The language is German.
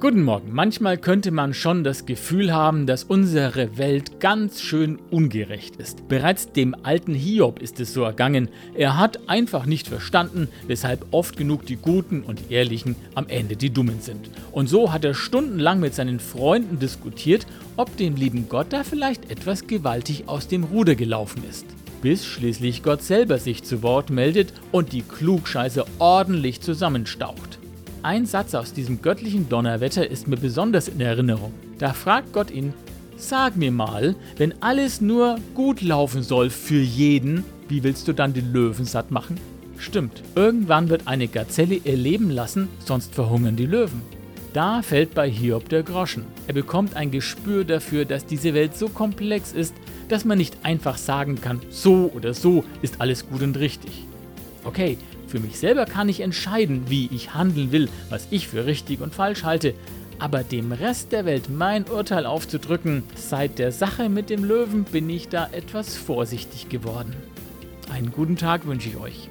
Guten Morgen. Manchmal könnte man schon das Gefühl haben, dass unsere Welt ganz schön ungerecht ist. Bereits dem alten Hiob ist es so ergangen. Er hat einfach nicht verstanden, weshalb oft genug die Guten und Ehrlichen am Ende die Dummen sind. Und so hat er stundenlang mit seinen Freunden diskutiert, ob dem lieben Gott da vielleicht etwas gewaltig aus dem Ruder gelaufen ist. Bis schließlich Gott selber sich zu Wort meldet und die Klugscheiße ordentlich zusammenstaucht. Ein Satz aus diesem göttlichen Donnerwetter ist mir besonders in Erinnerung. Da fragt Gott ihn, sag mir mal, wenn alles nur gut laufen soll für jeden, wie willst du dann den Löwen satt machen? Stimmt, irgendwann wird eine Gazelle ihr Leben lassen, sonst verhungern die Löwen. Da fällt bei Hiob der Groschen. Er bekommt ein Gespür dafür, dass diese Welt so komplex ist, dass man nicht einfach sagen kann, so oder so ist alles gut und richtig. Okay, für mich selber kann ich entscheiden, wie ich handeln will, was ich für richtig und falsch halte. Aber dem Rest der Welt mein Urteil aufzudrücken, seit der Sache mit dem Löwen bin ich da etwas vorsichtig geworden. Einen guten Tag wünsche ich euch.